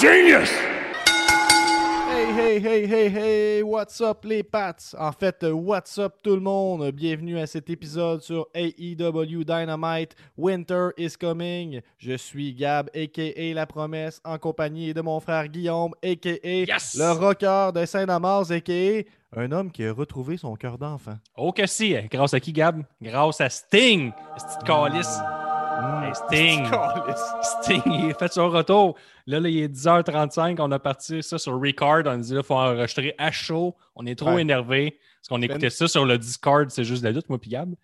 Genius! Hey, hey, hey, hey, hey, what's up les Pats? En fait, what's up tout le monde? Bienvenue à cet épisode sur AEW Dynamite. Winter is coming. Je suis Gab, a.k.a. La Promesse, en compagnie de mon frère Guillaume, a.k.a. Yes! le rocker de Saint-Damas, a.k.a. un homme qui a retrouvé son cœur d'enfant. Oh que si, hein. grâce à qui, Gab? Grâce à Sting! Petite calice. Hey, Sting! Sting, il a fait son retour. Là, là, il est 10h35, on a parti ça sur Record. On a dit, là, il faut enregistrer à chaud. On est trop Ouais. énervé parce qu'on écoutait ça sur le Discord, c'est juste de la lutte, moi, puis Gab.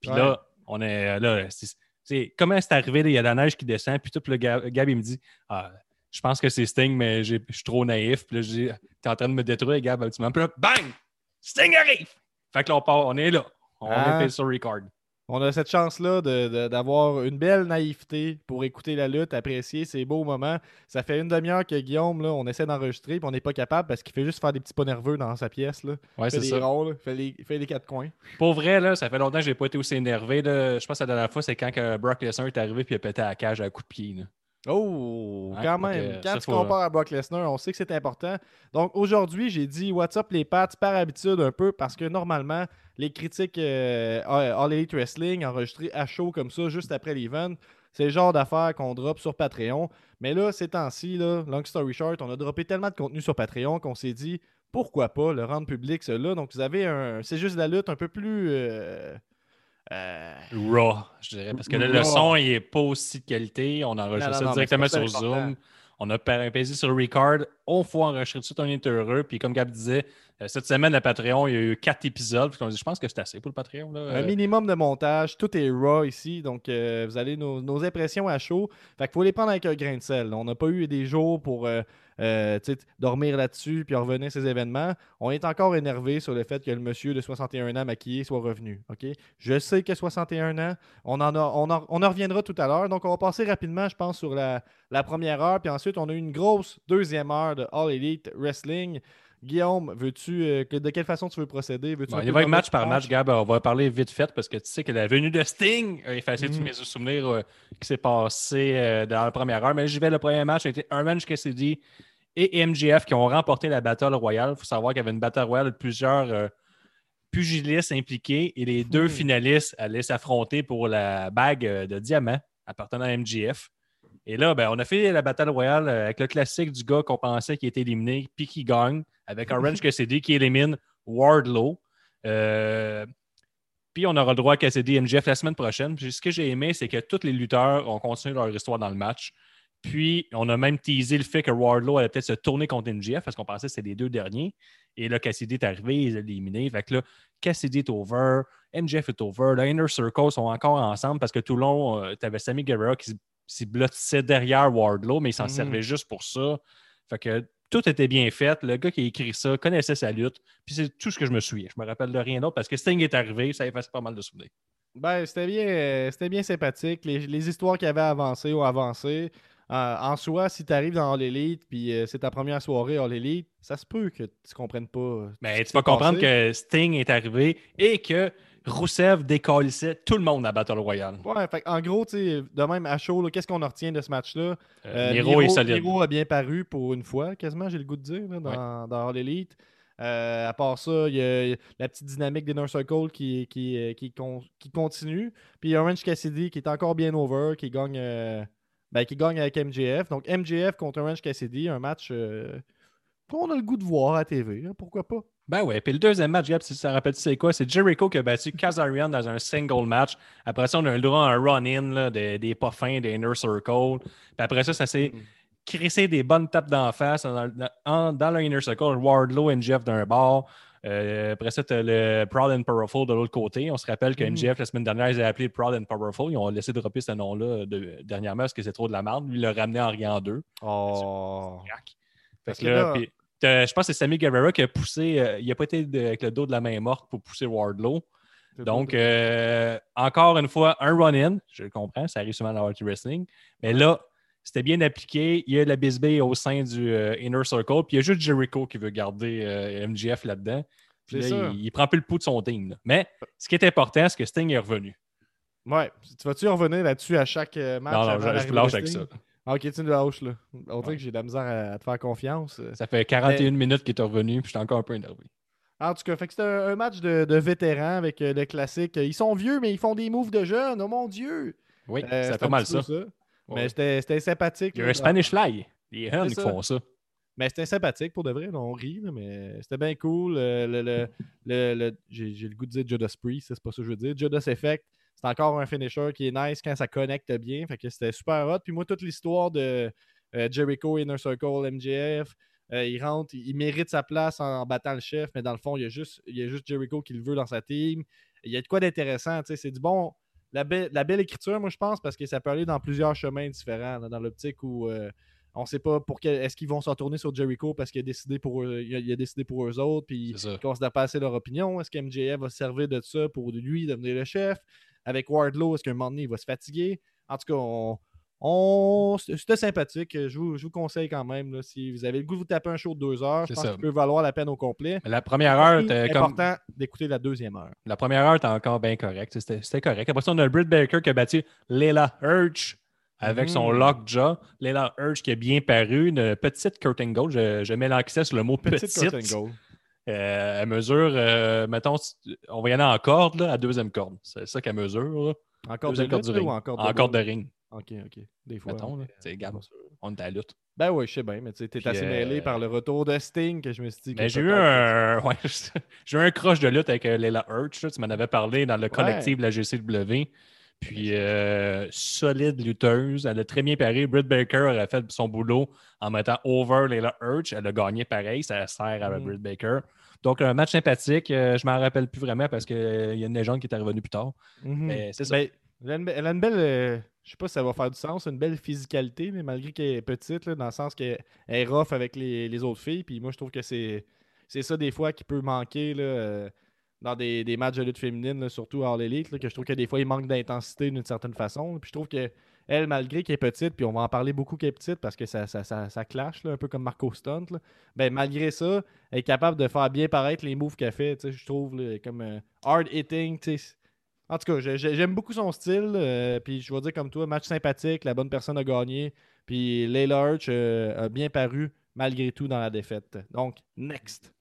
Puis Ouais. là, on est là. c'est- c'est- comment c'est arrivé? là, Il y a de la neige qui descend, puis tout, le Gab, Gab, il me dit, ah, je pense que c'est Sting, mais je suis trop naïf. Puis là, je t'es en train de me détruire, Gab, ultimement. Puis là, bang! Sting arrive! Fait que là, on part, on est là. On Ah. est sur Record. On a cette chance-là d'avoir une belle naïveté pour écouter la lutte, apprécier ces beaux moments. Ça fait une demi-heure que Guillaume, là, on essaie d'enregistrer, puis on n'est pas capable parce qu'il fait juste faire des petits pas nerveux dans sa pièce. Là. Ouais, c'est des ça. il fait les, fait les quatre coins. Pour vrai, là, ça fait longtemps que je n'ai pas été aussi énervé. là. Je pense que la dernière fois, c'est quand que Brock Lesnar est arrivé et il a pété à la cage à coup de pied. là. Oh, quand même. Quand tu compares à Brock Lesnar, on sait que c'est important. Donc aujourd'hui, j'ai dit What's up les Pats? Par habitude un peu parce que normalement, les critiques euh, All Elite Wrestling enregistrées à chaud comme ça, juste après l'event, c'est le genre d'affaires qu'on drop sur Patreon. Mais là, ces temps-ci, là, long story short, on a droppé tellement de contenu sur Patreon qu'on s'est dit pourquoi pas le rendre public, cela? Donc vous avez un. C'est juste la lutte un peu plus. euh, euh, Raw, je dirais. Parce que là, le son, il n'est pas aussi de qualité. On enregistre Non, non, ça directement sur. Zoom. On a pesé sur Record. On faut enregistrer tout, on est heureux. Puis comme Gab disait, cette semaine, le Patreon, il y a eu quatre épisodes. Je pense que c'est assez pour le Patreon. Un Euh, minimum de montage, tout est raw ici, donc euh, vous allez nos, impressions à chaud. Fait qu'il faut les prendre avec un grain de sel. On n'a pas eu des jours pour euh, euh, dormir là-dessus puis revenir à ces événements. On est encore énervé sur le fait que le monsieur de 61 ans maquillé soit revenu. Je sais que 61 ans, on en, a, on, en, on en reviendra tout à l'heure. Donc on va passer rapidement, je pense, sur la, la première heure. Puis ensuite, on a eu une grosse deuxième heure de All Elite Wrestling. Guillaume, veux-tu euh, que- de quelle façon tu veux procéder? Bon, on peu y va parler match par match, Gab. On va parler vite fait parce que tu sais que la venue de Sting a effacé tous Mhm. mes souvenirs euh, qui s'est passé euh, dans la première heure. Mais j'y vais, le premier match a été Orange Cassidy et MGF qui ont remporté la Battle Royale. Il faut savoir qu'il y avait une Battle Royale de plusieurs pugilistes impliqués et les deux Mhm. finalistes allaient s'affronter pour la bague de diamant appartenant à MGF. Et là, ben, on a fait la Battle Royale avec le classique du gars qu'on pensait qui était éliminé, puis qui gagne, avec Orange Cassidy qui élimine Wardlow. Euh, puis on aura le droit à Cassidy et MJF la semaine prochaine. Puis ce que j'ai aimé, c'est que tous les lutteurs ont continué leur histoire dans le match. Puis on a même teasé le fait que Wardlow allait peut-être se tourner contre MJF parce qu'on pensait que c'était les deux derniers. Et là, Cassidy est arrivé, ils ont éliminé. Fait que là, Cassidy est over, MJF est over, le Inner Circle sont encore ensemble parce que tout le long, tu avais Sammy Guevara qui s'y blottissait derrière Wardlow, mais il s'en Mhm. servait juste pour ça. Fait que tout était bien fait. Le gars qui a écrit ça connaissait sa lutte. Puis c'est tout ce que je me souviens. Je me rappelle de rien d'autre parce que Sting est arrivé, ça efface pas mal de souvenirs. Ben, c'était bien, euh, c'était bien sympathique. Les, les histoires qui avaient avancé ont avancé. Euh, en soi, si tu arrives dans All Elite puis euh, c'est ta première soirée All Elite, ça se peut que tu comprennes pas. Mais qui tu vas comprendre que Sting est arrivé et que Rousseff décalissait tout le monde à Battle Royale. Ouais, fait, en gros, de même à chaud, qu'est-ce qu'on en retient de ce match-là? Euh, Euh, Miro est solide. Miro a bien paru pour une fois, quasiment, j'ai le goût de dire, là, dans, dans All Elite. Euh, à part ça, il y a la petite dynamique d'Inner Circle qui, qui, euh, qui, con- qui continue. Puis Orange Cassidy qui est encore bien over, qui gagne, euh, ben, qui gagne avec MJF. Donc MJF contre Orange Cassidy, un match euh, qu'on a le goût de voir à TV. hein, pourquoi pas? Ben ouais. Puis le deuxième match, Gab, si ça rappelle, tu sais quoi? C'est Jericho qui a battu Kazarian dans un single match. Après ça, on a eu le droit à un run-in des, des pas fins, des Inner Circle. Puis après ça, ça s'est Mm. crissé des bonnes tapes d'en face dans, dans- en- dans le Inner Circle. Wardlow et Jeff d'un bord. Euh, après ça, tu as le Proud and Powerful de l'autre côté. On se rappelle que Mhm. MJF, la semaine dernière, ils avaient appelé Proud and Powerful. Ils ont laissé dropper ce nom-là de- dernièrement parce que c'est trop de la merde. Lui, il l'a ramené en riant deux. Oh. Fait que là, je pense que c'est Sammy Guevara qui a poussé. euh, il n'a pas été de- avec le dos de la main morte pour pousser Wardlow. Donc, euh, encore une fois, un run-in. Je le comprends, ça arrive souvent dans le Wrestling. Mais là, c'était bien appliqué. Il y a la bisbille au sein du euh, Inner Circle. Puis il y a juste Jericho qui veut garder MGF là-dedans. Puis là, il, il prend plus le pouls de son team. là. Mais ce qui est important, c'est que Sting est revenu. Ouais. Tu vas-tu revenir là-dessus à chaque match? non, non, je, je lâche avec ça. Ok, tu nous lâches, là? On dirait que j'ai de la misère à, à te faire confiance. Ça fait 41 minutes qu'il est revenu, puis j'étais encore un peu énervé. En tout cas, fait que c'était un, un match de, de vétérans avec euh, le classique. Ils sont vieux, mais ils font des moves de jeunes. Oh mon Dieu! Oui, Euh, ça c'est fait mal ça. Mais Ouais. c'était c'était sympathique. Il y a là. un Spanish Fly. Les Huns C'est font ça. Mais c'était sympathique pour de vrai. on rit, mais c'était bien cool. Euh, le, le- le- j'ai le goût de dire Judas Priest, c'est pas ça que je veux dire. Judas Effect, c'est encore un finisher qui est nice quand ça connecte bien. Fait que c'était super hot. Puis moi, toute l'histoire de euh, Jericho, Inner Circle, MJF, euh, il rentre, il, il mérite sa place en, en battant le chef, mais dans le fond, il y a juste, il y a juste Jericho qui le veut dans sa team. Il y a de quoi d'intéressant. tu sais, C'est du bon. La, belle- la belle écriture, moi, je pense, parce que ça peut aller dans plusieurs chemins différents, là, dans l'optique où. euh, on sait pas pour quel. Est-ce qu'ils vont s'en tourner sur Jericho parce qu'il a décidé pour eux, il a, il a décidé pour eux autres, puis ils considèrent pas assez leur opinion. Est-ce que MJF va se servir de ça pour lui devenir le chef? Avec Wardlow, est-ce qu'à un moment donné, il va se fatiguer? En tout cas, on, on- c'était sympathique. Je vous, je vous conseille quand même, là, si vous avez le goût de vous taper un show de deux heures, je pense ça. qu'il peut valoir la peine au complet. Mais la première heure, C'est comme. important d'écouter la deuxième heure. La première heure, t'es encore bien correct. C'était correct. Après ça, on a Britt Baker qui a battu Leila Hirsch avec son Mm. lockjaw. Leila Hirsch qui a bien paru. Une petite Kurt Angle. Je, je mets l'accent sur le mot petite. Petite Kurt Angle. Euh, elle mesure, euh, mettons, on va y aller en corde, là, à deuxième corde. C'est ça qu'elle mesure. Là. Encore de Deuxième corde lutte, du ring. ou encore en corde de ring, Ok, ok. Des fois. mettons. là. sûr. on est à la lutte. Ben oui, je sais bien, mais tu Puis, assez euh, mêlé par le retour de Sting que je me suis dit. Mais j'ai eu un, ouais, j'ai eu un crush de lutte avec euh, Leila Hirsch. là. Tu m'en avais parlé dans le collectif de la GCW. Puis, euh, solide lutteuse. Elle a très bien paré. Britt Baker a fait son boulot en mettant over Leila Hirsch. Elle a gagné pareil. Ça sert à Mhm. Britt Baker. Donc, un match sympathique. Euh, je m'en rappelle plus vraiment parce qu'il y a une légende qui est revenue plus tard. Mhm. Mais c'est ça. Ben, elle, a une, belle. euh, je sais pas si ça va faire du sens, une belle physicalité, mais malgré qu'elle est petite, là, dans le sens qu'elle elle est rough avec les, les autres filles. Puis moi, je trouve que c'est ça des fois qui peut manquer là, euh, dans des, des matchs de lutte féminine, là, surtout hors l'élite, que je trouve que des fois, il manque d'intensité d'une certaine façon. Puis je trouve que elle, malgré qu'elle est petite, puis on va en parler beaucoup qu'elle est petite parce que ça, ça, ça, clash, un peu comme Marco Stunt. Ben, malgré ça, elle est capable de faire bien paraître les moves qu'elle fait, je trouve, là, comme euh, hard hitting. En tout cas, j'ai- j'ai- j'aime beaucoup son style. euh, puis je vais dire comme toi, match sympathique, la bonne personne a gagné. Puis Layla euh, a bien paru malgré tout dans la défaite. Donc, next.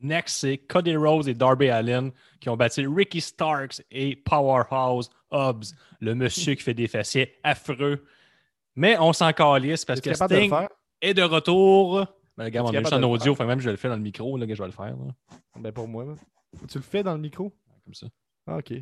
Next, c'est Cody Rose et Darby Allin qui ont battu Ricky Starks et Powerhouse Hobbs, le monsieur qui fait des fessiers affreux. Mais on s'en calisse parce que de Sting faire? est de retour. Ben, regarde, on Es-tu a juste en de audio, faire? fait même je le fais dans le micro, là, que je vais le faire. là, Ben pour moi. là. Tu le fais dans le micro? comme ça. Ah, ok.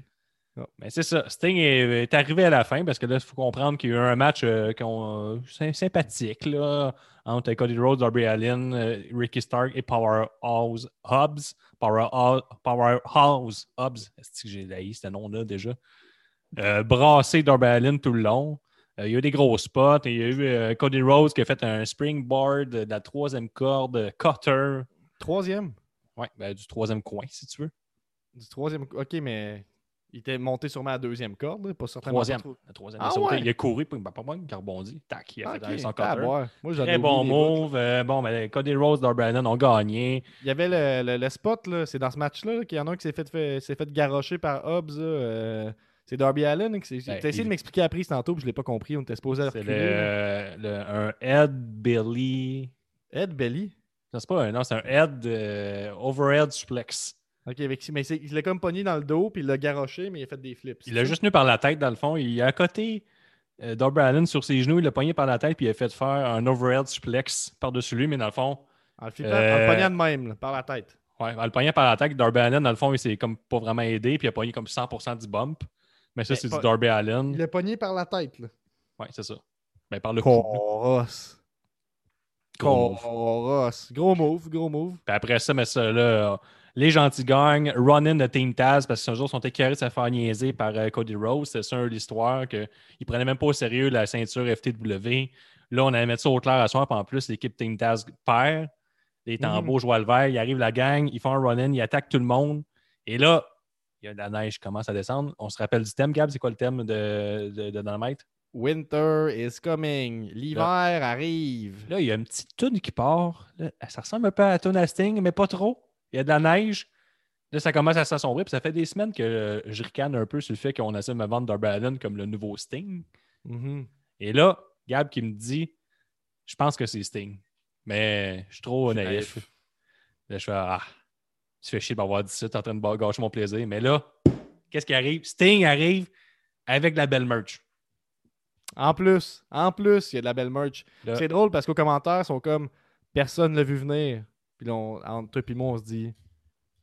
Mais c'est ça. Sting est, est arrivé à la fin parce que là, il faut comprendre qu'il y a eu un match euh, qu'on- euh, sy- sympathique là, entre Cody Rhodes, Darby Allin, euh, Ricky Stark et Powerhouse Hobbs. Powerhouse, Powerhouse Hobbs. Est-ce que j'ai laï ce nom-là déjà? Euh, brassé Darby Allin tout le long. Euh, il y a eu des gros spots. Il y a eu euh, Cody Rhodes qui a fait un springboard de la troisième corde, cutter. Troisième? Ouais, ben, du troisième coin, si tu veux. Du troisième. Ok, mais il était monté sûrement à la deuxième corde, pas certainement. Troisième. pas trop- La troisième. Ah il, ouais? il a couru, puis bah, pas mal, il a rebondi. Tac, il a fait son Ah, ouais. Moi, Très bon move. Euh, bon, ben, Cody Rose, Darby Allin ont gagné. Il y avait le, le- le spot, là, c'est dans ce match-là là, qu'il y en a un qui s'est fait, fait, s'est fait garrocher par Hobbs. euh, c'est Darby Allen. s'est- Ben, T'as essayé il- de m'expliquer après tantôt, puis je l'ai pas compris. On était supposé C'est reculer. le, le- un head Billy. Ed Belly. Non, c'est pas un, non, c'est un head euh, overhead suplex. Ok, avec, mais il l'a comme pogné dans le dos, puis il l'a garroché, mais il a fait des flips. Il l'a juste tenu par la tête, dans le fond. Il a à côté euh, Darby Allin sur ses genoux, il l'a pogné par la tête, puis il a fait faire un overhead suplex par-dessus lui, mais dans le fond, En le flippant, en le pognant de même, là, par la tête. ouais, en le pognant par la tête, Darby Allin, dans le fond, il s'est comme pas vraiment aidé, puis il a pogné comme 100% du bump. Mais ça, Mais c'est pas- du Darby Allin. Il l'a pogné par la tête, là. Ouais, c'est ça. Ben, par le. Coros. Gros move. Coros. Gros move, gros move. Puis après ça, mais ça, là, les gentils gagnent. Run-in de Team Taz parce que ce jour, ils sont écœurés de se faire niaiser par euh, Cody Rose. C'est ça l'histoire qu'ils ne prenaient même pas au sérieux la ceinture FTW. Là, on allait mettre ça au clair à soir. Puis en plus, l'équipe Team Taz perd. Les tambours jouent à le vert. Il arrive la gang. Ils font un run-in. Ils attaquent tout le monde. Et là, il y a de la neige qui commence à descendre. On se rappelle du thème, Gab. C'est quoi le thème de, de, de Dynamite? Winter is coming. L'hiver arrive. Là, il y a une petite toune qui part. Là, ça ressemble un peu à la toune à Sting, mais pas trop. Il y a de la neige. Là, ça commence à s'assombrir. Puis ça fait des semaines que euh, je ricane un peu sur le fait qu'on essaie de me vendre Darby comme le nouveau Sting. Mhm. Et là, Gab qui me dit Je pense que c'est Sting. Mais je suis trop Je suis naïf. naïf. Là, je fais Ah, tu fais chier de m'avoir dit ça, t'es en train de gâcher mon plaisir. Mais là, qu'est-ce qui arrive? Sting arrive avec la belle merch. En plus, en plus, il y a de la belle merch. Là, C'est drôle parce qu'aux commentaires, ils sont comme personne l'a vu venir. Puis on- entre toi et moi, on se dit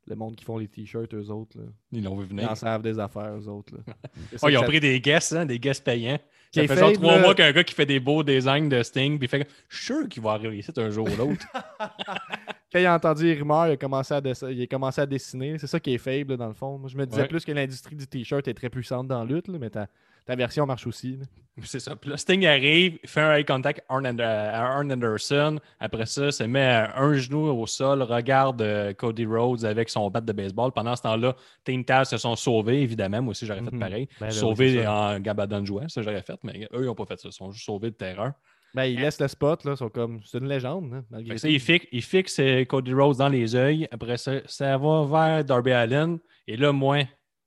le monde qui font les t-shirts, eux autres, là, ils l'ont vu ils venir. en savent des affaires, eux autres. là. Oh, ils ont ça- pris des guests, hein, des guests payants. Ça fait genre trois mois qu'un gars qui fait des beaux designs de Sting, puis il fait Je suis sûr qu'il va arriver ici un jour ou l'autre. Quand il a entendu les rumeurs, il a commencé à, dess- il a commencé à dessiner. C'est ça qui est faible, là, dans le fond. Moi, je me disais Ouais. plus que l'industrie du t-shirt est très puissante dans la lutte, là, mais ta, ta version marche aussi. C'est ça. Puis là, Sting arrive, il fait un eye contact à Arn Anderson. Après ça, se met un genou au sol, regarde euh, Cody Rhodes avec son bat de baseball. Pendant ce temps-là, Team Taz se sont sauvés, évidemment. Moi aussi, j'aurais fait Mhm. pareil. Ben sauvés en gabadon jouant, ça j'aurais fait, mais eux, ils n'ont pas fait ça. Ils sont juste sauvés de terreur. Ben, il laisse le spot, là. ils sont comme... C'est une légende, hein, malgré tout. ça, il, fixe, il fixe euh, Cody Rhodes dans les yeux. Après ça, ça va vers Darby Allen. Et là, moi,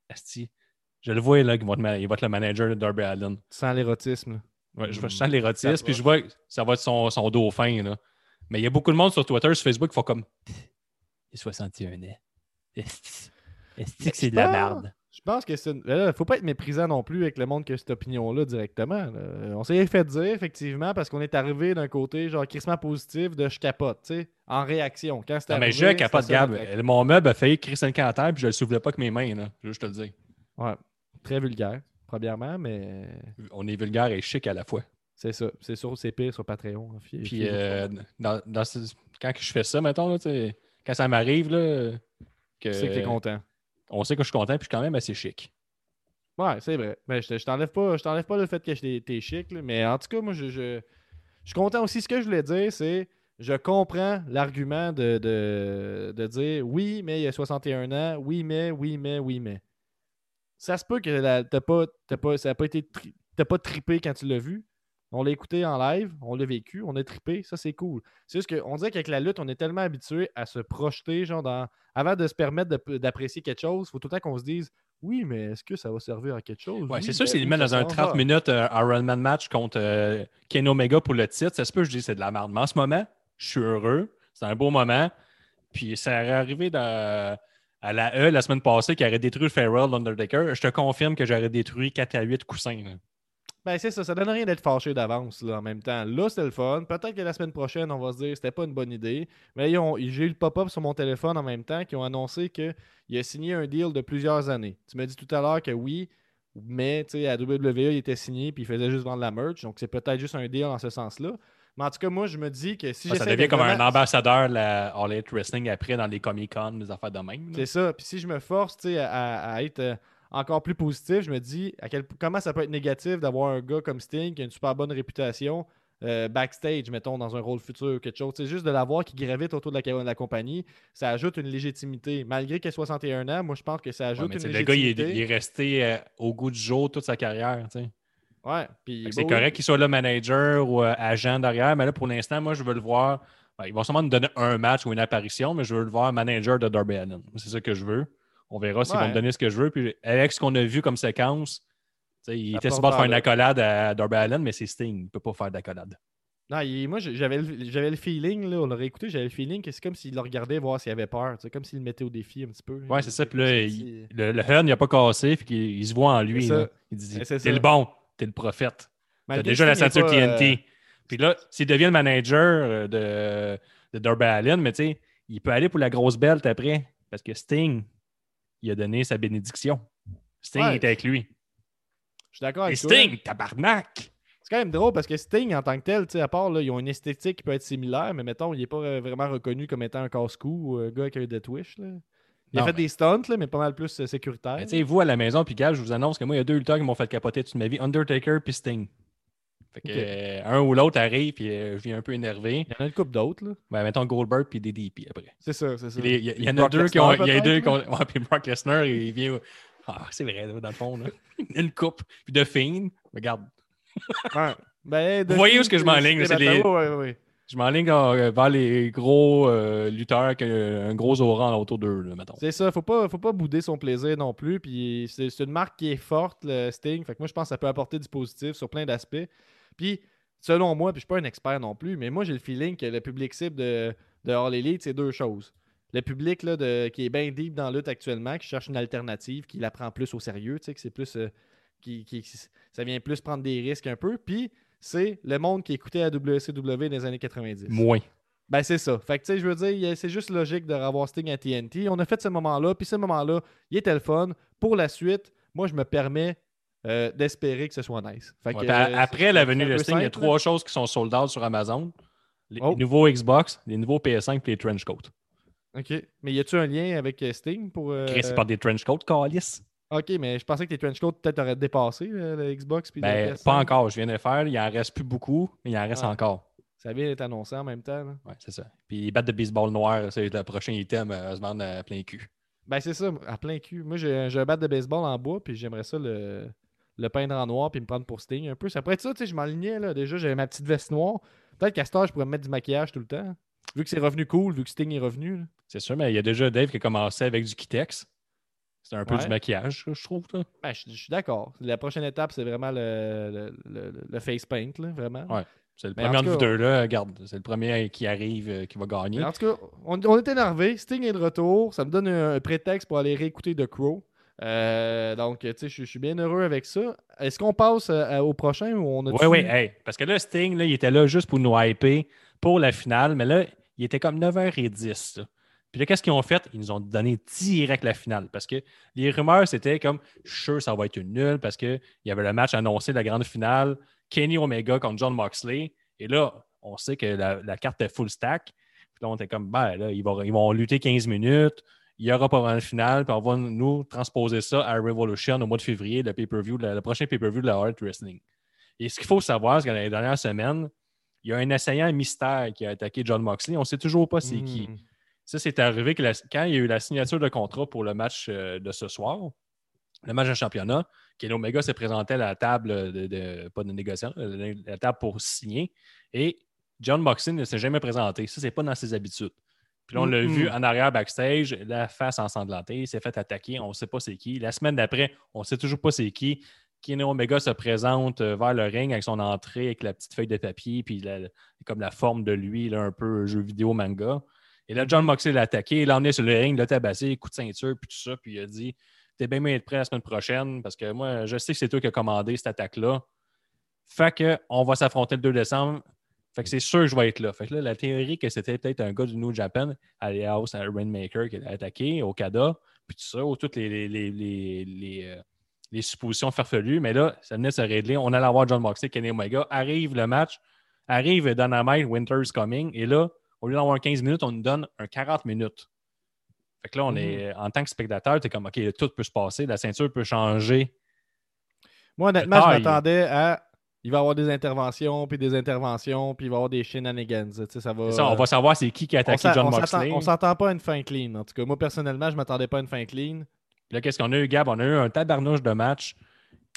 asti, je le vois là, qu'il va il va être le manager de Darby Allen. Sans l'érotisme. Ouais, je, Mm. je sens l'érotisme, Ça puis je vois que ça va être son, son dauphin. Là. Mais il y a beaucoup de monde sur Twitter, sur Facebook qui font comme Il est 61 ans. Est-ce que c'est de la merde? Je pense que c'est. une- Là, faut pas être méprisant non plus avec le monde qui a cette opinion-là directement. là. On s'est fait dire, effectivement, parce qu'on est arrivé d'un côté, genre, crissement positif de je capote, tu sais, en réaction. Quand c'était mais je capote, Gab. Mon meuble a failli crisser le terre, puis je le soulevais pas avec mes mains. Là. Je te le dire. Ouais. Très vulgaire, premièrement, mais On est vulgaire et chic à la fois. c'est ça. C'est sûr, c'est pire sur Patreon. hein, Puis euh, pas. dans, dans ce- quand je fais ça, mettons, là, tu sais, quand ça m'arrive, là, que, Tu sais que t'es content. On sait que je suis content, puis quand même assez chic. Ouais, c'est vrai. Mais je te- je t'enlève pas, je t'enlève pas le fait que t'es chic, là, mais en tout cas, moi, je, je, je suis content aussi. Ce que je voulais dire, c'est je comprends l'argument de, de, de dire oui, mais il y a 61 ans, oui, mais, oui, mais, oui, mais. Ça se peut que t'as pas, pas, ça pas été pas trippé quand tu l'as vu. On l'a écouté en live, on l'a vécu, on a trippé, ça c'est cool. C'est juste qu'on dirait qu'avec la lutte, on est tellement habitué à se projeter, genre dans. Avant de se permettre d'apprécier quelque chose, il faut tout le temps qu'on se dise Oui, mais est-ce que ça va servir à quelque chose? Ouais, Oui, c'est sûr, ben met ça dans un s'en 30 va. minutes euh, Iron Man match contre euh, Ken Omega pour le titre, ça se peut, je dis c'est de la merde. Mais en ce moment, je suis heureux. C'est un beau moment. Puis ça aurait arrivé dans- à la E la semaine passée qui aurait détruit Farrell, l'Undertaker. Je te confirme que j'aurais détruit 4 à 8 coussins. là. Ben, c'est ça, ça donne rien d'être fâché d'avance là, en même temps. Là, c'était le fun. Peut-être que la semaine prochaine, on va se dire c'était pas une bonne idée. Mais ils ont- j'ai eu le pop-up sur mon téléphone en même temps qui ont annoncé qu'il a signé un deal de plusieurs années. Tu m'as dit tout à l'heure que oui, mais tu sais, à WWE, il était signé puis il faisait juste vendre la merch. Donc c'est peut-être juste un deal en ce sens-là. Mais en tout cas, moi, je me dis que si Ouais, ça devient de comme un ambassadeur la All Elite Wrestling après dans les Comic-Con, des affaires de même. C'est ça. Puis si je me force tu sais, à, à- à être euh, encore plus positif, je me dis à quel, comment ça peut être négatif d'avoir un gars comme Sting qui a une super bonne réputation euh, backstage, mettons, dans un rôle futur ou quelque chose. C'est juste de l'avoir qui gravite autour de la, de la compagnie, ça ajoute une légitimité. Malgré qu'il ait 61 ans, moi je pense que ça ajoute une sais, le gars, il est, légitimité. il est resté euh, au goût du jour toute sa carrière. Ouais, puis bah C'est correct qu'il soit là manager ou euh, agent derrière, mais là, pour l'instant, moi, je veux le voir. Ben, ils vont sûrement nous donner un match ou une apparition, mais je veux le voir manager de Darby Allin. C'est ça que je veux. On verra s'ils vont me donner ce que je veux. Puis avec ce qu'on a vu comme séquence, il était porte sur le bord de faire une accolade à Darby Allin, mais c'est Sting. Il ne peut pas faire d'accolade. Non, il- moi j'avais le, j'avais le feeling, là, on l'aurait écouté, j'avais le feeling que c'est comme s'il le regardait voir s'il avait peur. C'est comme s'il le mettait au défi un petit peu. Ouais, c'est ça. Puis là, il- le, le Hun, il n'a pas cassé, puis il, il se voit en lui. Là. Il dit T'es le bon, t'es le prophète. T'as déjà la ceinture pas, euh, TNT. Puis là, s'il devient le manager euh, de, de Darby Allin, mais tu sais, il peut aller pour la grosse belt après. Parce que Sting, il a donné sa bénédiction. Sting Ouais. est avec lui. Je suis d'accord Et avec toi. Sting, tabarnak! C'est quand même drôle parce que Sting, en tant que tel, tu sais, à part, là, ils ont une esthétique qui peut être similaire, mais mettons, il n'est pas euh, vraiment reconnu comme étant un casse-cou ou un gars qui a eu Death Wish. Là. Il a fait mais- des stunts, là, mais pas mal plus euh, sécuritaire. Sais, vous à la maison, puis gars, je vous annonce que moi, il y a deux lutteurs qui m'ont fait capoter toute ma vie Undertaker puis Sting. Fait que euh, un ou l'autre arrive, puis euh, je viens un peu énervé. Il y en a une couple d'autres. là. Ben, mettons Goldberg puis DDP après. C'est ça, c'est ça. Il y, en a deux qui ont. Il y a deux qui ont. Ouais, puis Brock Lesnar, il vient. Ah, c'est vrai, dans le fond. Là. Une coupe. Puis de Fiend, regarde, Ouais. Ben, Vous voyez où est-ce que je m'enligne, c'est les- Ouais, ouais, ouais. je m'enligne euh, vers les gros euh, lutteurs qui ont un gros aura autour d'eux, là, mettons. C'est ça, faut pas, faut pas bouder son plaisir non plus. Puis c'est c'est une marque qui est forte, le Sting. Fait que moi, je pense que ça peut apporter du positif sur plein d'aspects. Puis, selon moi, puis je suis pas un expert non plus, mais moi j'ai le feeling que le public cible de, de All Elite, c'est deux choses. Le public là, de, qui est bien deep dans la lutte actuellement, qui cherche une alternative, qui la prend plus au sérieux, tu sais, que c'est plus. euh, qui, qui- ça vient plus prendre des risques un peu. Puis c'est le monde qui écoutait la WCW dans les années 90. Moins. Ben, c'est ça. Fait que, tu sais, je veux dire, c'est juste logique de revoir Sting à TNT. On a fait ce moment-là, puis ce moment-là, il était le fun. Pour la suite, moi, je me permets euh, d'espérer que ce soit nice. Fait que, Ouais, puis a- euh, après la venue de Sting, il y a trois choses qui sont sold out sur Amazon. Les Oh. nouveaux Xbox, les nouveaux PS5 et les trench coats. OK. Mais y a-tu un lien avec euh, Sting pour. euh, c'est pas des trench coats, Calis. OK, mais je pensais que les trench coats peut-être auraient dépassé le Xbox. Puis Ben, PS5. pas encore. Je viens de le faire. Il en reste plus beaucoup, mais il en reste Ah. encore. Ça vient d'être annoncé en même temps. là. Ouais, c'est ça. Puis les battes de baseball noir, c'est le prochain item à se vendre à plein cul. Ben, c'est ça, à plein cul. Moi, j'ai un bat de baseball en bois, puis j'aimerais ça le, le peindre en noir, puis me prendre pour Sting un peu. Ça pourrait être ça, tu sais, je m'alignais, là. Déjà, j'avais ma petite veste noire. Peut-être qu'à ce temps, je pourrais me mettre du maquillage tout le temps. Vu que c'est revenu cool, vu que Sting est revenu. là. C'est sûr, mais il y a déjà Dave qui a commencé avec du Kitex. C'est un peu Ouais. du maquillage, je trouve. là. Ben, je, je suis d'accord. La prochaine étape, c'est vraiment le, le, le- le face paint, là, vraiment. Ouais. C'est le Mais en premier tout entre cas- vous deux, là. Regarde, c'est le premier qui arrive euh, qui va gagner. Mais en tout cas, on, on est énervé. Sting est de retour. Ça me donne un, un prétexte pour aller réécouter The Crow. Euh, donc, tu sais, je suis bien heureux avec ça. Est-ce qu'on passe euh, au prochain ou on a Oui, oui, hey, parce que là, Sting, là, il était là juste pour nous hyper pour la finale, mais là, il était comme 9h10. là. Puis là, qu'est-ce qu'ils ont fait? Ils nous ont donné direct la finale. Parce que les rumeurs, c'était comme, je suis sûr ça va être une nulle, parce qu'il y avait le match annoncé, la grande finale, Kenny Omega contre John Moxley. Et là, on sait que la, la carte est full stack. Puis là, on était comme, ben là, ils vont, ils vont lutter 15 minutes. Il y aura pas vraiment de finale, puis on va nous transposer ça à Revolution au mois de février, le pay-per-view, le, le prochain pay-per-view de la Heart Wrestling. Et ce qu'il faut savoir, c'est que dans les dernières semaines, il y a un assaillant mystère qui a attaqué John Moxley. On ne sait toujours pas c'est qui. Hmm. Ça, c'est arrivé que la- quand il y a eu la signature de contrat pour le match euh, de ce soir, le match de championnat, Kenny Omega s'est présenté à la table de, de- pas de négociation, euh, la table pour signer. Et John Moxley ne s'est jamais présenté. Ça, c'est pas dans ses habitudes. Puis là, on l'a vu en arrière backstage, la face ensanglantée, il s'est fait attaquer, on ne sait pas c'est qui. La semaine d'après, on ne sait toujours pas c'est qui. Kenny Omega se présente euh, vers le ring avec son entrée, avec la petite feuille de papier, puis la- comme la forme de lui, là, un peu jeu vidéo manga. Et là, John Moxley l'a attaqué, il l'a emmené sur le ring, l'a tabassé, coup de ceinture, puis tout ça, puis il a dit T'es bien mieux d'être prêt la semaine prochaine, parce que moi, je sais que c'est toi qui as commandé cette attaque-là. Fait que on va s'affronter le 2 décembre. Fait que c'est sûr que je vais être là. Fait que là, la théorie que c'était peut-être un gars du New Japan, alias un Rainmaker qui l'a attaqué, Okada, puis tout ça, ou toutes les, les, les, les, les, euh, les suppositions farfelues. Mais là, ça venait de se régler. On allait avoir John Moxley, Kenny Omega. Arrive le match, arrive Dynamite, Winter's Coming. Et là, au lieu d'avoir un 15 minutes, on nous donne un 40 minutes. Fait que là, on Mhm. est, en tant que spectateur, tu es comme, OK, tout peut se passer, la ceinture peut changer. Moi, honnêtement, je m'attendais à. Il va y avoir des interventions, puis des interventions, puis il va y avoir des shenanigans. Ça va, Ça, on va savoir c'est qui qui a attaqué John on s'attend- Moxley. on s'entend pas à une fin clean. En tout cas, moi, personnellement, je m'attendais pas à une fin clean. Puis là, qu'est-ce qu'on a eu, Gab? On a eu un tabarnouche de match.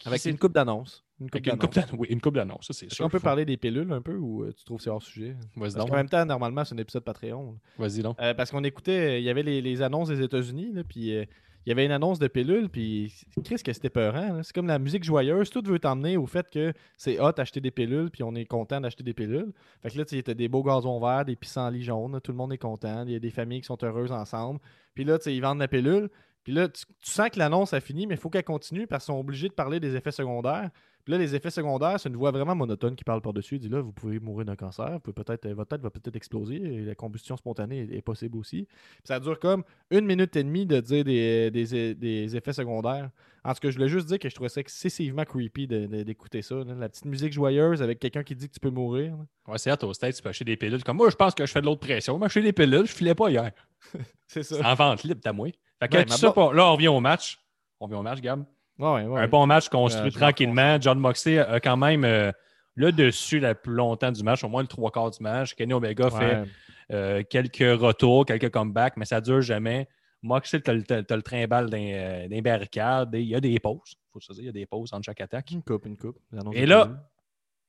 Avec une coupe d'annonce. Une coupe avec une coupe d'annonce. d'annonce. Oui, une coupe ça, c'est Est-ce sûr. qu'on peut parler des pilules un peu ou euh, tu trouves que c'est hors sujet? Vas-y Parce donc. qu'en même temps, normalement, c'est un épisode Patreon. Vas-y donc. Euh, parce qu'on écoutait, il y avait les, les annonces des États-Unis, puis euh, il y avait une annonce de pilules, puis Chris, que c'était peurant. C'est comme la musique joyeuse, tout veut t'emmener au fait que c'est hot d'acheter des pilules, puis on est content d'acheter des pilules. Fait que là, tu sais, des beaux gazons verts, des pissenlits jaunes, tout le monde est content, il y a des familles qui sont heureuses ensemble. Puis là, tu sais, ils vendent la pilule, puis là, tu, tu sens que l'annonce a fini, mais il faut qu'elle continue parce qu'ils sont obligés de parler des effets secondaires. Puis là, les effets secondaires, c'est une voix vraiment monotone qui parle par-dessus. Il dit là, vous pouvez mourir d'un cancer, vous pouvez peut-être, euh, votre tête va peut-être exploser, et la combustion spontanée est, est possible aussi. Puis ça dure comme une minute et demie de dire des, des- des effets secondaires. En tout cas, je voulais juste dire que je trouvais ça excessivement creepy d'écouter ça. là. La petite musique joyeuse avec quelqu'un qui dit que tu peux mourir. là. Ouais, c'est hâte au stade, tu peux acheter des pilules. Comme moi, je pense que je fais de l'autre pression. Moi, fais des pilules, je filais pas hier. C'est ça. C'est en vente libre, t'as moi. Fait que ça pour- là, on revient au match. On revient au match, Gab. Ouais, ouais, ouais. Un bon match construit Euh, tranquillement. John Moxley a quand même euh, le dessus la plus longtemps du match, au moins le trois quarts du match. Kenny Omega fait euh, quelques retours, quelques comebacks, mais ça dure jamais. Moxley, t'as- t'as le trimballe d'un euh, d'un barricade. Il y a des pauses. faut se dire, il y a des pauses entre chaque attaque. Une coupe, une coupe. Et là.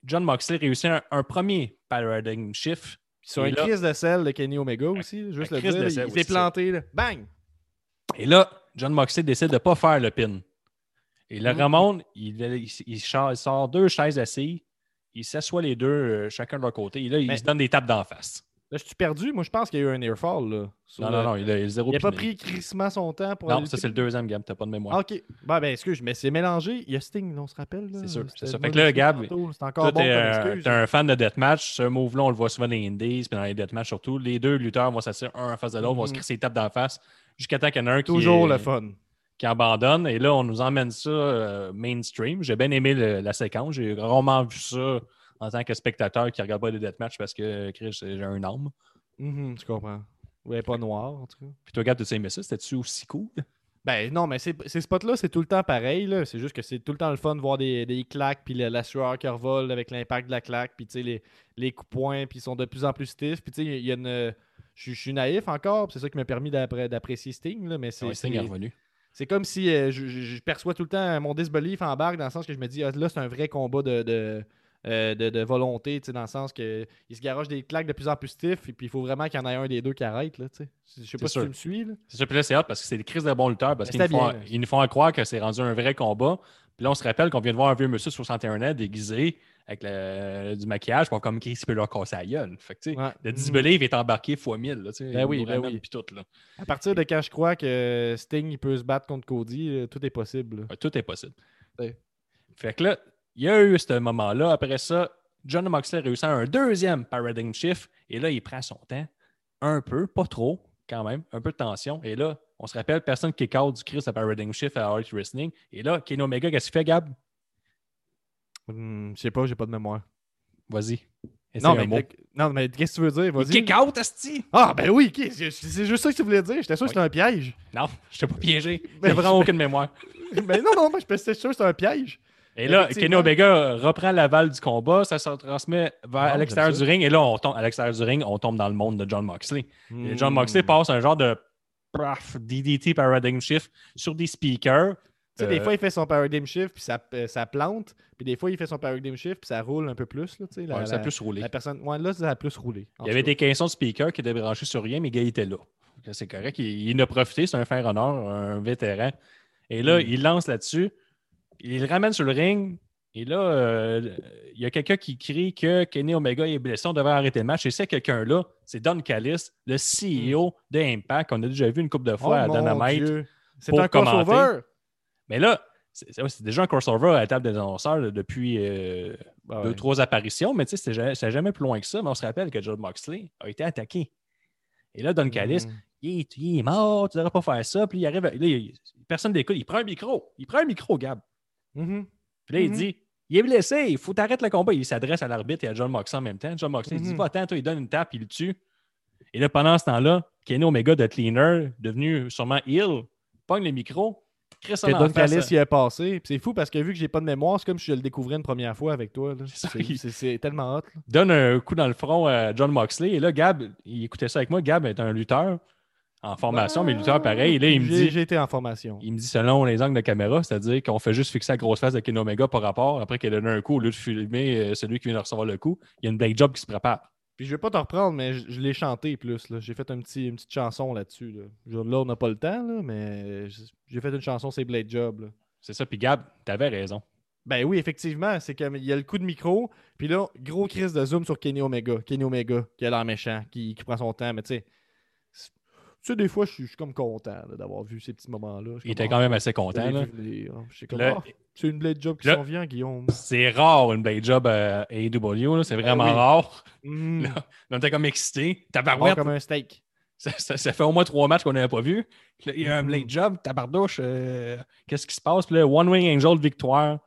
John Moxley réussit un, un premier paradigm shift. Sur une crise de sel de Kenny Omega aussi, juste le crise dire, de sel, il s'est planté. là. Bang! Et là, John Moxley décide de ne pas faire le pin. Et le Mhm. remonte, il, il, il sort, il deux chaises assises, ils s'assoient les deux, euh, chacun de leur côté. Et là, Mais- se donnent des tapes d'en face. Là, je suis perdu. Moi, je pense qu'il y a eu un airfall. Là, Non, le- non, non, il a, il a zéro Il n'a pas pris crissement son temps pour Non, ça, c'est le deuxième, Gab. T'as pas de mémoire. Ah, ok. Ben, ben, excuse, mais c'est mélangé. Il y a Sting, on se rappelle. C'est sûr, c'est ça. Fait que là, Gab, C'est encore bon t'es un, un fan de deathmatch. Ce move-là, on le voit souvent dans les indies, puis dans les deathmatch surtout. Les deux lutteurs vont s'asseoir un en face de l'autre, vont se Mhm. crisser les tapes d'en face, jusqu'à temps qu'il y en a un qui, Toujours est- le fun. Qui abandonne. Et là, on nous emmène ça euh, mainstream. J'ai bien aimé le- la séquence. J'ai rarement vu ça en tant que spectateur qui regarde pas les deathmatch parce que Chris, j'ai un âme. Mhm, je comprends. Ouais, pas noir, en tout cas. Puis toi, Gab, tu aimé ça? C'était-tu aussi cool? Ben non, mais ces, ces spots-là, c'est tout le temps pareil. C'est juste que c'est tout le temps le fun de voir des, des claques, puis la, la sueur qui revole avec l'impact de la claque, puis tu sais, les, les coups points, puis ils sont de plus en plus stiffs. Puis tu sais, il y a une. Je suis naïf encore, c'est ça qui m'a permis d'apprécier Sting, là, mais c'est Ouais, Sting est revenu. C'est comme si euh, je, perçois tout le temps mon disbelief en barque, dans le sens que je me dis, ah, là, c'est un vrai combat de, de, euh, de, de volonté, dans le sens que il se garoche des claques de plus en plus stiffs, et puis il faut vraiment qu'il y en ait un des deux qui arrête. Là, je sais pas si tu me suis. C'est sûr, puis là, c'est hot parce que c'est des crises de bons lutteurs parce qu'ils nous, font, bien, ils nous font croire que c'est rendu un vrai combat. Puis là, on se rappelle qu'on vient de voir un vieux monsieur de 61 ans déguisé avec le- du maquillage, on comme Chris il peut leur casser la gueule. Fait que, tu sais, Ouais. le disbelief est embarqué fois 1000. Là, tu sais, Ben oui, ben oui. puis tout, là. À partir de quand je crois que Sting il peut se battre contre Cody, euh, tout est possible. Ouais, tout est possible. Ouais. Fait que là, il y a eu ce moment-là. Après ça, John Moxley réussit un deuxième paradigm shift. Et là, il prend son temps. Un peu, pas trop, quand même. Un peu de tension. Et là, on se rappelle, personne qui out du Chris à paradigm shift à Hard Wrestling. Et là, Kenny Omega, qu'est-ce qu'il fait, Gab? Hmm, je sais pas, j'ai pas de mémoire. Vas-y. Non mais, mot. non, mais qu'est-ce que tu veux dire? Vas-y. kick out, Asti! Ah, ben oui, c'est juste ça que tu voulais dire. J'étais sûr que c'était un piège. Non, je t'ai pas piégé. J'ai vraiment aucune mémoire. mais non, non, moi, j'étais sûr que c'était un piège. Et là, Kenny. Omega reprend l'aval du combat, ça se transmet vers à Ah, l'extérieur j'aime du ring, et là, on tombe, à l'extérieur du ring, on tombe dans le monde de John Moxley. Et John Hmm. Moxley passe un genre de paf, DDT paradigm shift sur des speakers. Tu sais, des Euh, fois, il fait son paradigm shift, puis ça, euh, ça plante. Puis des fois, il fait son paradigm shift, puis ça roule un peu plus. Là, la, ouais, ça a plus roulé. la personne... Ouais, là, ça a plus roulé. Il y avait cas. des caissons de speakers qui étaient branchés sur rien, mais il était là. C'est correct. Il, il en a profité. C'est un fer honneur, un vétéran. Et là, Mm. il lance là-dessus. Il le ramène sur le ring. Et là, euh, il y a quelqu'un qui crie que Kenny Omega est blessé. On devrait arrêter le match. Et c'est quelqu'un-là, c'est Don Callis, le CEO de Impact. On a déjà vu une couple de Oh fois à mon Dynamite. C'est un crossover. Mais là, c'est c'est- c'est déjà un crossover à la table des annonceurs depuis euh, Ah deux, trois apparitions, mais tu sais, c'était jamais, plus loin que ça. Mais on se rappelle que John Moxley a été attaqué. Et là, Don Callis, Hmm. il, est, il est mort, tu devrais pas faire ça. Puis il arrive, là, il- personne n'écoute. Il prend un micro. Il prend un micro, Gab. Mhm. Puis là, il Mhm. dit il est blessé, il faut t'arrêter le combat. Il s'adresse à l'arbitre et à John Moxley en même temps. John Moxley il dit Mhm. Va-t'en, toi, il donne une tape, il le tue. Et là, pendant ce temps-là, Kenny Omega de Cleaner, devenu sûrement ill, pogne le micro, Que Don. Callis y a passé. Puis c'est fou parce que vu que j'ai pas de mémoire, c'est comme si je le découvrais une première fois avec toi. C'est tellement hot. là. donne un coup dans le front à John Moxley. Et là, Gab, il écoutait ça avec moi. Gab est un lutteur en formation, mais lutteur pareil. Et là, il me dit, J'ai été en formation. il me dit selon les angles de caméra, c'est-à-dire qu'on fait juste fixer la grosse face de Kenny Omega par rapport. Après qu'il a donné un coup, au lieu de filmer euh, celui qui vient de recevoir le coup, il y a une blade job qui se prépare. Puis je vais pas te reprendre, mais je, je l'ai chanté plus. J'ai fait un petit, une petite chanson là-dessus. Là. Là, on n'a pas le temps, là, mais j'ai fait une chanson, c'est Blade Job. C'est ça. Puis Gab, t'avais raison. Ben oui, effectivement, c'est comme il y a le coup de micro, puis là, gros crise de zoom sur Kenny Omega. Kenny Omega, qui a l'air méchant, qui, qui prend son temps, mais tu sais. Tu sais, des fois, je suis je suis comme content d'avoir vu ces petits moments-là. Il était quand ah, même assez je content. là. comme, Là- ah, c'est une blade job qui Là- s'en vient, Guillaume. C'est rare une blade job à AEW. C'est vraiment oui. rare. Mm. Là, On était comme excités. Mort Tabarouette, comme un steak. ça, ça- ça fait au moins trois matchs qu'on n'avait pas vu. Il y a un Mhm. blade job, tabardouche. euh, Qu'est-ce qui se passe? Puis là, One Wing Angel victoire.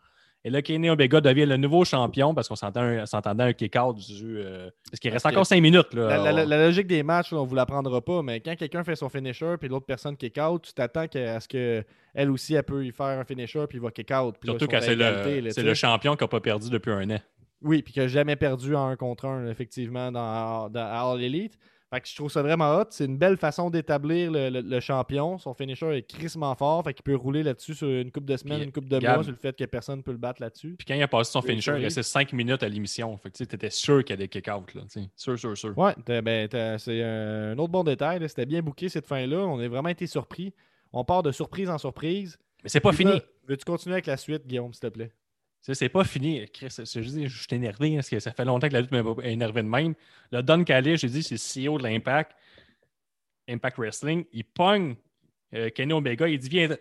Et là, Kenny Omega devient le nouveau champion parce qu'on s'entend- s'entendait un kick-out du. euh, parce qu'il reste Parce encore cinq minutes. Là, La, la- la- la logique des matchs, on vous l'apprendra pas, mais quand quelqu'un fait son finisher puis l'autre personne kick out, tu t'attends à ce que elle aussi elle peut y faire un finisher puis il va kick out. Puis là, Surtout quand c'est le, là, c'est le champion qui n'a pas perdu depuis un an. Oui, puis qui a jamais perdu en un contre un, effectivement, dans, dans à All Elite. Fait que je trouve ça vraiment hot. C'est une belle façon d'établir le, le- le champion. Son finisher est crissement fort. Fait qu'il peut rouler là-dessus sur une coupe de semaines, Puis, une coupe de Gab- mois, sur le fait que personne ne peut le battre là-dessus. Puis quand il a passé son finisher, il restait cinq minutes à l'émission. Fait que tu étais sûr qu'il y kick-out. là, tu sais. Sûr, sûr, sûr. Ouais, ben, c'est un autre bon détail. C'était bien booké cette fin-là. On a vraiment été surpris. On part de surprise en surprise. Mais c'est pas Puis fini. Veux-tu continuer avec la suite, Guillaume, s'il te plaît? Ça, c'est pas fini. Chris, je, dis, je suis énervé parce que ça fait longtemps que la lutte m'a énervé de même. Le Don Callis, j'ai dit, c'est le CEO de l'Impact, Impact Wrestling. Il pogne euh, Kenny Omega. Il dit, viens.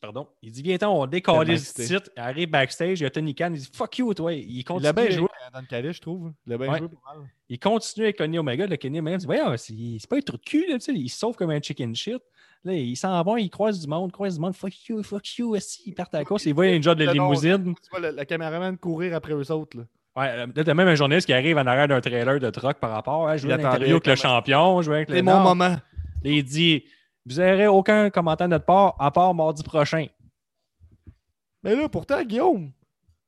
Pardon. Il dit, viens on décolle le titre. Il arrive backstage. Il y a Tony Khan. Il dit, fuck you, toi. Il continue. Il a bien joué Don Callis, je trouve. Il a bien Ouais. joué pour mal. Il continue avec Kenny Omega. Le Kenny Omega dit, voyons, c'est pas un truc de cul. Là, il se sauve comme un chicken shit. Là, il s'en va, il croise du monde, croise du monde. Fuck you, fuck you. Esti, Il part à la course. Il voit un job de limousine. Tu vois le, le caméraman courir après eux autres. Là. Ouais, euh, là, t'as même un journaliste qui arrive en arrière d'un trailer de truck par rapport. Hein, je veux une attendait interview avec le champion. Je veux avec le C'est mon moment. Là, il dit Vous n'aurez aucun commentaire de notre part à part mardi prochain. Mais là, pourtant, Guillaume,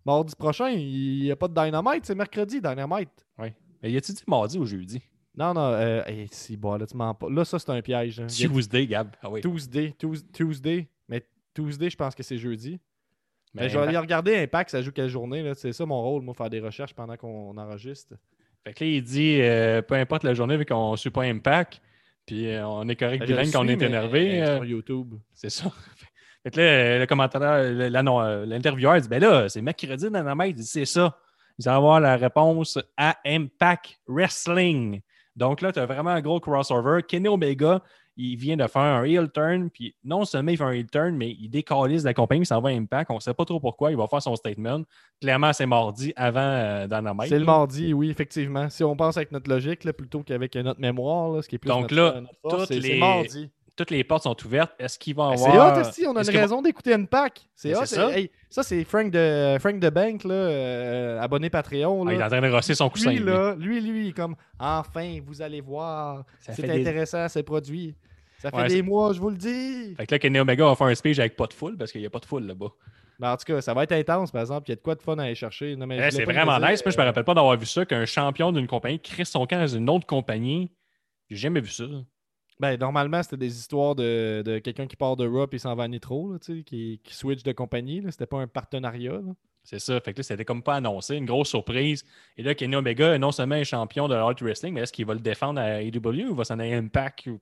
mardi prochain, il n'y a pas de Dynamite. C'est mercredi, Dynamite. Mais y a-tu dit mardi ou jeudi? Non, non, euh, hey, si, bon, là, tu mens pas. Là, ça, c'est un piège. hein. Tuesday, Gab. Ah oui. Tuesday, Tues- Tuesday. Mais Tuesday, je pense que c'est jeudi. Mais Mais je vais aller regarder Impact, ça joue quelle journée. là? C'est ça mon rôle, moi, faire des recherches pendant qu'on enregistre. Fait que là, il dit euh, Peu importe la journée, vu qu'on ne suit pas Impact, puis euh, on est correct, bilingue, qu'on suis, est mais, énervé. euh, euh, Sur YouTube. C'est ça. Fait que là, le commentateur, l'intervieweur dit Ben là, c'est mercredi dans la main. Il dit C'est ça. Ils vont avoir la réponse à Impact Wrestling. Donc là, tu as vraiment un gros crossover. Kenny Omega, il vient de faire un heel turn. Puis non seulement il fait un heel turn, mais il décalise la compagnie, il s'en va à Impact. On ne sait pas trop pourquoi. Il va faire son statement. Clairement, c'est mardi avant euh, Dynamite. C'est le mardi, oui, effectivement. Si on pense avec notre logique, là, plutôt qu'avec notre mémoire, là, ce qui est plus Donc notre, là, notre force, toutes les- mardi. Toutes les portes sont ouvertes. Est-ce qu'il va Ben, avoir. C'est hot, esti, on a une va- raison d'écouter Impact. C'est Ben, hot. c'est ça. Hey, ça, c'est Frank de, Frank de Bank, là, euh, abonné Patreon. Ah, il est en train de rosser son coussin. lui, lui. là, lui, lui, il est comme enfin, vous allez voir, c'est des- intéressant ces produits. Ça fait Ouais, des mois, je vous le dis. Fait que là, Kenny Omega va faire un speech avec pas de foule parce qu'il n'y a pas de foule là-bas. Ben, en tout cas, ça va être intense, par exemple. Il y a de quoi de fun à aller chercher. Eh, c'est vraiment nice. Moi, je me euh, rappelle pas d'avoir vu ça, qu'un champion d'une compagnie crée son camp dans une autre compagnie. J'ai jamais vu ça. Ben, normalement, c'était des histoires de, de quelqu'un qui part de Raw et s'en va à Nitro, qui, qui switch de compagnie. C'était pas un partenariat. C'est ça. Fait que là, c'était comme pas annoncé. Une grosse surprise. Et là, Kenny Omega est non seulement un champion de Hard Wrestling, mais est-ce qu'il va le défendre à AEW ou va s'en aller à Impact? ou-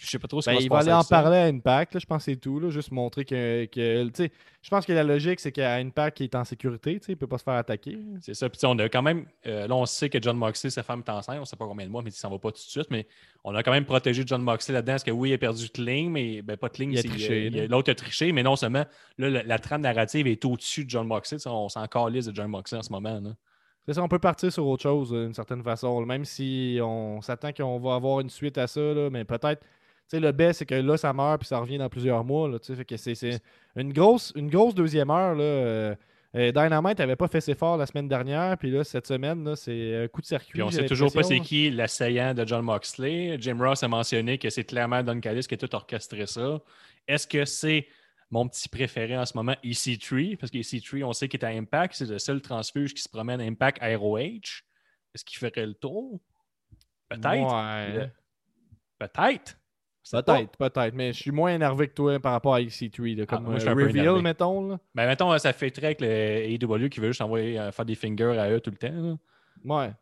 Je sais pas trop ce Ben, il va aller en ça. parler à Impact, là, je pense que c'est tout. Là, juste montrer que, que tu sais, je pense que la logique, c'est qu'à Impact, il est en sécurité, tu sais, il peut pas se faire attaquer. C'est ça. Puis on a quand même. euh, là, on sait que John Moxley, sa femme est enceinte. On sait pas combien de mois, mais il s'en va pas tout de suite. Mais on a quand même protégé John Moxley là-dedans. Parce que oui, il a perdu Kling, mais ben, pas Kling. Là. L'autre a triché, mais non seulement. Là, la, la trame narrative est au-dessus de John Moxley. On s'en calisse de John Moxley en ce moment. Là. C'est ça, on peut partir sur autre chose euh, d'une certaine façon. Même si on s'attend qu'on va avoir une suite à ça, là, mais peut-être. Sais, le best, c'est que là, ça meurt puis ça revient dans plusieurs mois. Là, fait que c'est, une, grosse, une grosse deuxième heure. Là, euh, euh, Dynamite n'avait pas fait ses forts la semaine dernière, puis là, cette semaine, c'est un coup de circuit. Puis on sait toujours pas c'est qui l'assaillant de John Moxley. Jim Ross a mentionné que c'est clairement Don Callis qui a tout orchestré ça. Est-ce que c'est mon petit préféré en ce moment, EC3? Parce que EC3, on sait qu'il est à Impact. C'est le seul transfuge qui se promène à Impact ROH. Est-ce qu'il ferait le tour? Peut-être. Ouais. Peut-être. Peut-être, peut-être, mais je suis moins énervé que toi par rapport à EC3. Là, comme moi, je suis euh, Reveal, mettons. Là. Ben, mettons, ça fait très avec le AEW qui veut juste envoyer euh, faire des fingers à eux tout le temps. là. Ouais.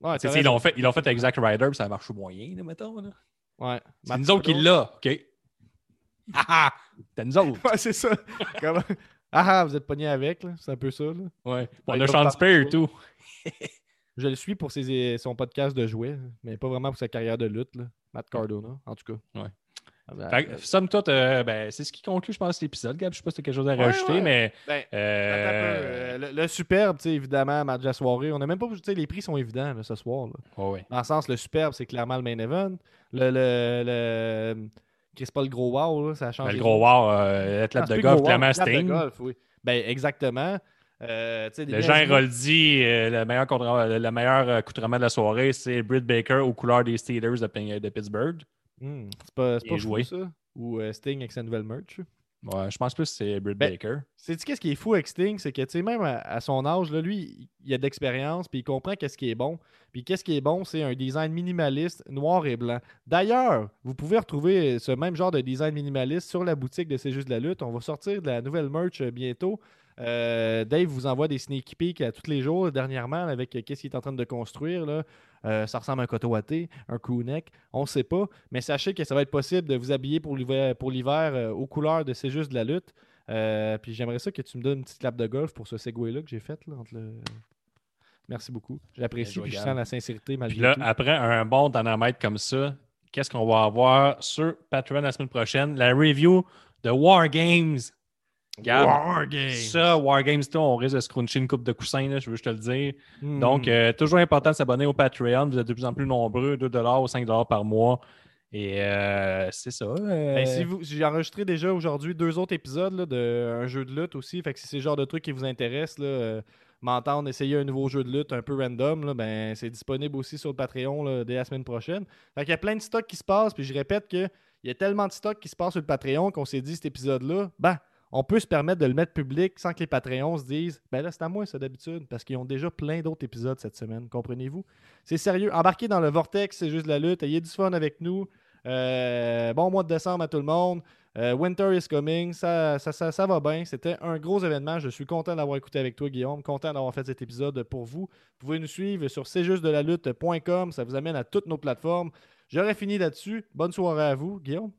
Ouais, t'as ils l'ont fait, ils l'ont fait avec Zack Ryder, puis ça marche moyen, là, mettons. là. Ouais. C'est nous autres qui l'a, OK? Ah ah! C'est nous autres. Ouais, c'est ça. Comme- Ah ah, vous êtes pogné avec, là. C'est un peu ça, là. Ouais. On a Sean Spear et tout. Je le suis pour ses- son podcast de jouets, mais pas vraiment pour sa carrière de lutte, là. Matt Cardona, en tout cas. Ouais. Ah, ben, Fait que, somme toute, euh, ben, c'est ce qui conclut, je pense, l'épisode. Gab, je sais pas si tu as quelque chose à Ouais, rajouter, ouais. mais. ben, euh, peu, euh, le, le superbe, évidemment, match de la soirée. On a même pas, les prix sont évidents là, ce soir. Là. ouais, ouais. Dans le sens, le superbe, c'est clairement le main event. Le, le, le... Chris Paul gros wow, là, ça a Ben, changé. le gros wow, euh, Ah, l'athlète de golf, clairement Sting. golf, oui. Ben, exactement. Euh, des Le Jean. Héroldi, euh, le meilleur, le meilleur euh, accoutrement de la soirée, c'est Britt Baker aux couleurs des Steelers de, Pittsburgh. Hmm, c'est pas, c'est pas fou, joué. ça? Ou euh, Sting avec sa nouvelle merch? Ouais, je pense plus que c'est Britt Ben, Baker. C'est-tu qu'est-ce qui est fou avec Sting? C'est que, tu sais, même à, à son âge, là, lui, il a de l'expérience, puis il comprend qu'est-ce qui est bon. Puis qu'est-ce qui est bon, c'est un design minimaliste, noir et blanc. D'ailleurs, vous pouvez retrouver ce même genre de design minimaliste sur la boutique de C'est juste de la lutte. On va sortir de la nouvelle merch euh, bientôt. Euh, Dave vous envoie des sneak peeks à tous les jours dernièrement avec euh, qu'est-ce qu'il est en train de construire. Là. Euh, ça ressemble à un coteau thé, un crew-neck, on ne sait pas. Mais sachez que ça va être possible de vous habiller pour l'hiver, pour l'hiver euh, aux couleurs de C'est juste de la lutte. Euh, puis j'aimerais ça que tu me donnes une petite clap de golf pour ce segway-là que j'ai fait. Là, entre le... Merci beaucoup. J'apprécie, Bien puis je sens la sincérité Puis malgré là, tout. après un bon dynamite comme ça, qu'est-ce qu'on va avoir sur Patreon la semaine prochaine? La review de War Games. Gab, War Games. Ça, War Games, toi, on risque de se cruncher une coupe de coussins, là, je veux juste te le dire. Hmm. Donc, euh, toujours important de s'abonner au Patreon. Vous êtes de plus en plus nombreux, 2 ou 5 par mois. Et euh, c'est ça. euh, Ben, si vous- J'ai enregistré déjà aujourd'hui deux autres épisodes là, de un jeu de lutte aussi. Fait que si c'est le genre de truc qui vous intéresse, là, m'entendre essayer un nouveau jeu de lutte un peu random, là, ben, c'est disponible aussi sur le Patreon là, dès la semaine prochaine. Fait qu'il y a plein de stocks qui se passent. Puis je répète qu'il y a tellement de stocks qui se passent sur le Patreon qu'on s'est dit cet épisode-là, ben, on peut se permettre de le mettre public sans que les Patreons se disent Ben là, c'est à moi ça d'habitude, parce qu'ils ont déjà plein d'autres épisodes cette semaine, comprenez-vous? C'est sérieux. Embarquez dans le vortex, c'est juste de la lutte. Ayez du fun avec nous. Euh, bon mois de décembre à tout le monde. Euh, winter is coming. Ça, ça, ça, ça va bien. C'était un gros événement. Je suis content d'avoir écouté avec toi, Guillaume. Content d'avoir fait cet épisode pour vous. Vous pouvez nous suivre sur cjustdelalutte.com. Ça vous amène à toutes nos plateformes. J'aurais fini là-dessus. Bonne soirée à vous, Guillaume.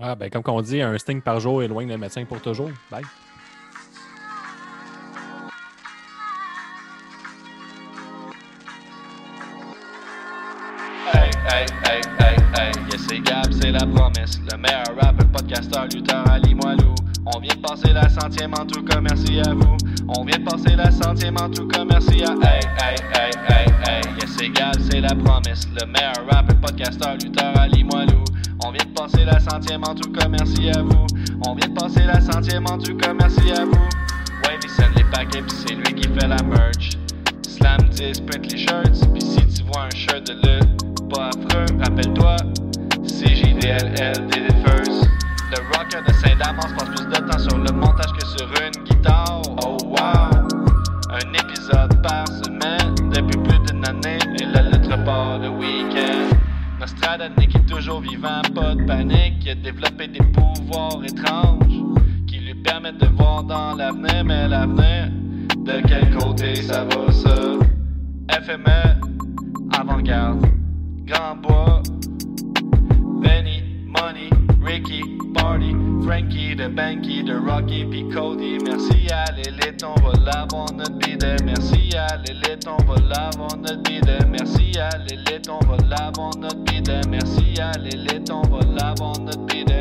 Ah, ben, comme on dit, un sting par jour éloigne le médecin pour toujours. Bye. Hey, hey, yes c'est Gab, c'est la promesse. Le meilleur rappeur, podcasteur, lutteur, Ali Moilou. On vient de passer la centième en tout cas, merci à vous. On vient de passer la centième en tout cas, merci à Hey, hey, hey, hey, hey, yes c'est Gab, c'est la promesse. Le meilleur rappeur, podcasteur, lutteur, Ali Moilou. On vient de passer la centième en tout cas, merci à vous. On vient de passer la centième en tout cas, merci à vous. Ouais, il send les paquets, pis c'est lui qui fait la merch. Slam 10, print les shirts, pis si tu vois un shirt de lutte, pas affreux, rappelle-toi, c'est first. Le rocker de Saint-Damas passe plus de temps sur le montage que sur une guitare. Oh wow! Un épisode par semaine depuis plus d'une année et la lettre part le week-end. Nostradanic est toujours vivant, pas de panique, il a développé des pouvoirs étranges qui lui permettent de voir dans l'avenir, mais l'avenir, de quel côté ça va ça? FME, avant-garde, Grand Bois, Benny, Ricky, Party, Frankie, de Banky, de Rocky, puis Cody. Merci à l'élite, on va l'avoir notre bidet. Merci à l'élite, on va l'avoir notre bidet. Merci à l'élite, on va l'avoir notre bidet. Merci à l'élite, on va l'avoir notre bidet.